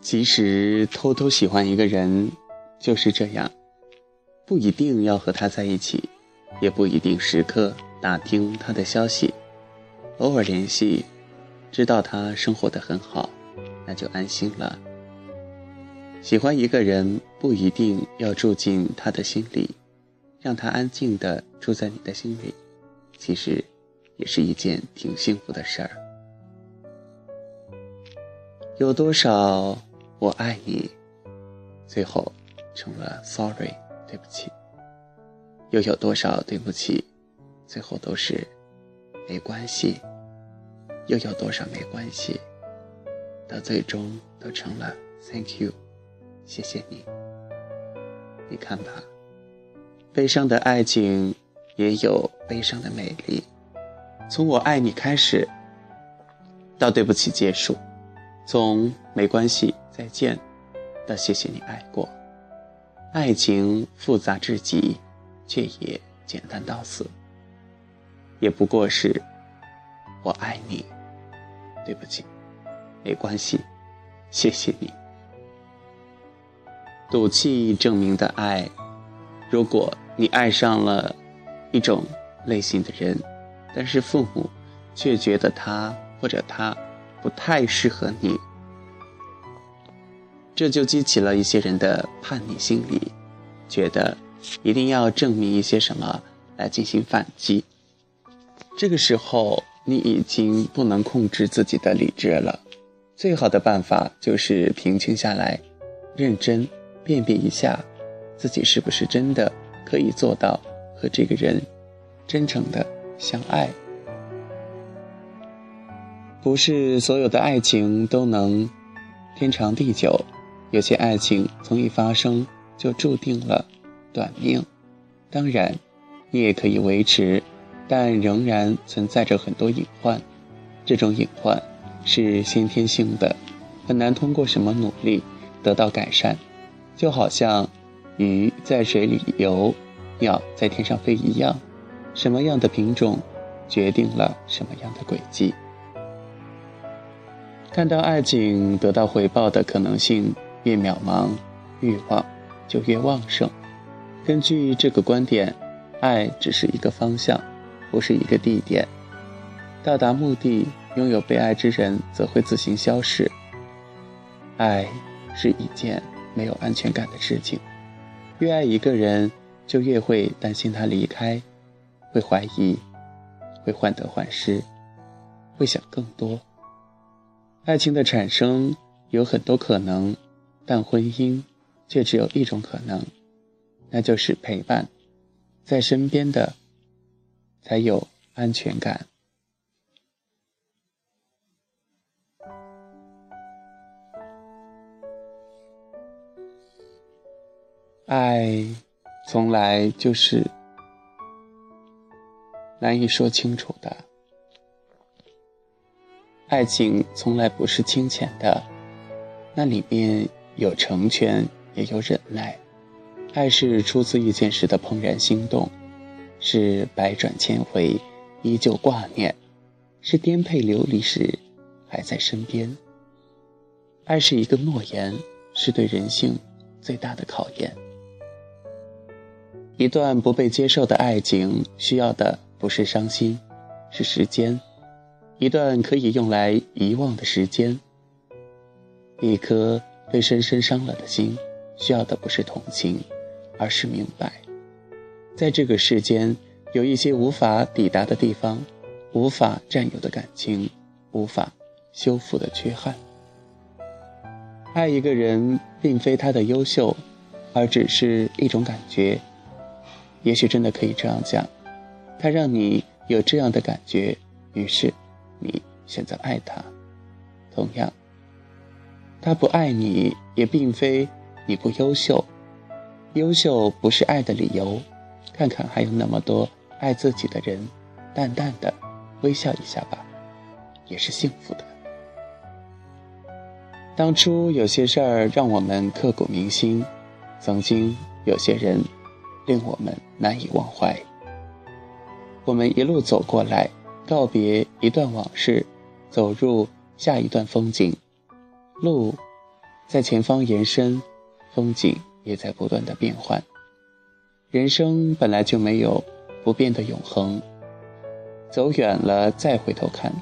即使偷偷喜欢一个人，就是这样，不一定要和他在一起，也不一定时刻打听他的消息，偶尔联系，知道他生活的很好，那就安心了。喜欢一个人，不一定要住进他的心里，让他安静的住在你的心里，其实也是一件挺幸福的事儿。有多少？我爱你，最后成了 sorry，对不起。又有多少对不起，最后都是没关系。又有多少没关系，到最终都成了 thank you，谢谢你。你看吧，悲伤的爱情也有悲伤的美丽。从我爱你开始，到对不起结束，从没关系。再见，到谢谢你爱过。爱情复杂至极，却也简单到死。也不过是，我爱你，对不起，没关系，谢谢你。赌气证明的爱，如果你爱上了一种类型的人，但是父母却觉得他或者他不太适合你。这就激起了一些人的叛逆心理，觉得一定要证明一些什么来进行反击。这个时候，你已经不能控制自己的理智了。最好的办法就是平静下来，认真辨别一下，自己是不是真的可以做到和这个人真诚的相爱。不是所有的爱情都能天长地久。有些爱情从一发生就注定了短命，当然，你也可以维持，但仍然存在着很多隐患。这种隐患是先天性的，很难通过什么努力得到改善。就好像鱼在水里游，鸟在天上飞一样，什么样的品种决定了什么样的轨迹。看到爱情得到回报的可能性。越渺茫，欲望就越旺盛。根据这个观点，爱只是一个方向，不是一个地点。到达目的，拥有被爱之人则会自行消逝。爱是一件没有安全感的事情。越爱一个人，就越会担心他离开，会怀疑，会患得患失，会想更多。爱情的产生有很多可能。但婚姻却只有一种可能，那就是陪伴，在身边的才有安全感。爱从来就是难以说清楚的，爱情从来不是清浅的，那里面。有成全，也有忍耐。爱是初次遇见时的怦然心动，是百转千回依旧挂念，是颠沛流离时还在身边。爱是一个诺言，是对人性最大的考验。一段不被接受的爱情，需要的不是伤心，是时间。一段可以用来遗忘的时间，一颗。被深深伤了的心，需要的不是同情，而是明白。在这个世间，有一些无法抵达的地方，无法占有的感情，无法修复的缺憾。爱一个人，并非他的优秀，而只是一种感觉。也许真的可以这样讲，他让你有这样的感觉，于是你选择爱他。同样。他不爱你，也并非你不优秀。优秀不是爱的理由。看看还有那么多爱自己的人，淡淡的微笑一下吧，也是幸福的。当初有些事儿让我们刻骨铭心，曾经有些人令我们难以忘怀。我们一路走过来，告别一段往事，走入下一段风景。路在前方延伸，风景也在不断的变换。人生本来就没有不变的永恒。走远了再回头看，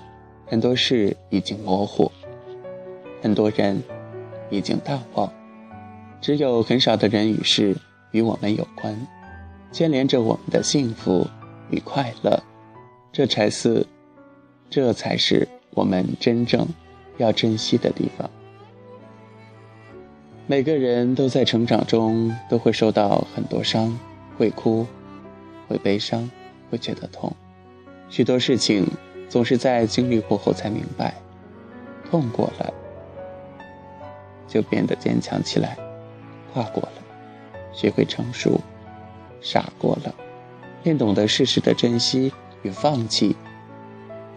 很多事已经模糊，很多人已经淡忘，只有很少的人与事与我们有关，牵连着我们的幸福与快乐，这才是，这才是我们真正要珍惜的地方。每个人都在成长中都会受到很多伤，会哭，会悲伤，会觉得痛。许多事情总是在经历过后才明白，痛过了就变得坚强起来，跨过了，学会成熟，傻过了，便懂得适时的珍惜与放弃。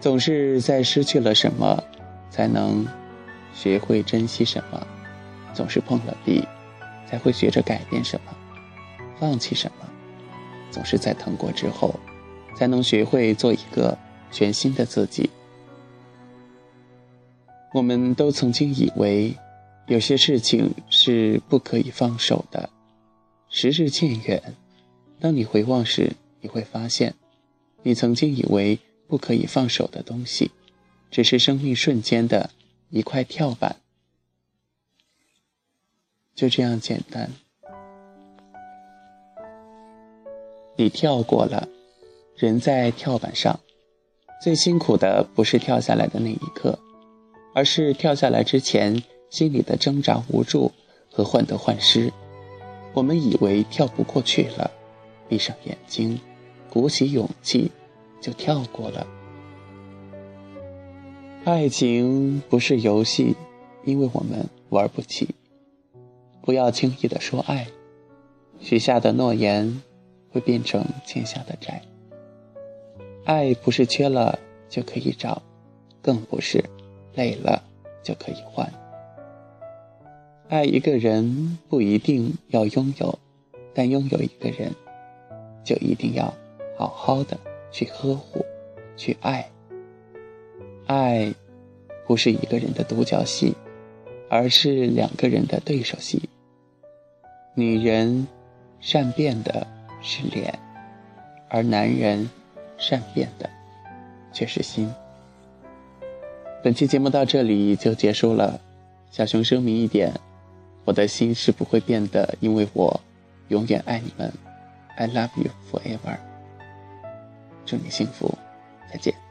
总是在失去了什么，才能学会珍惜什么；总是碰了壁，才会学着改变什么，放弃什么；总是在疼过之后。才能学会做一个全新的自己。我们都曾经以为，有些事情是不可以放手的。时日渐远，当你回望时，你会发现，你曾经以为不可以放手的东西，只是生命瞬间的一块跳板，就这样简单。你跳过了。人在跳板上，最辛苦的不是跳下来的那一刻，而是跳下来之前心里的挣扎、无助和患得患失。我们以为跳不过去了，闭上眼睛，鼓起勇气，就跳过了。爱情不是游戏，因为我们玩不起。不要轻易的说爱，许下的诺言会变成欠下的债。爱不是缺了就可以找，更不是累了就可以换。爱一个人不一定要拥有，但拥有一个人，就一定要好好的去呵护、去爱。爱不是一个人的独角戏，而是两个人的对手戏。女人善变的是脸，而男人。善变的，却是心。本期节目到这里就结束了。小熊声明一点：我的心是不会变的，因为我永远爱你们。I love you forever。祝你幸福，再见。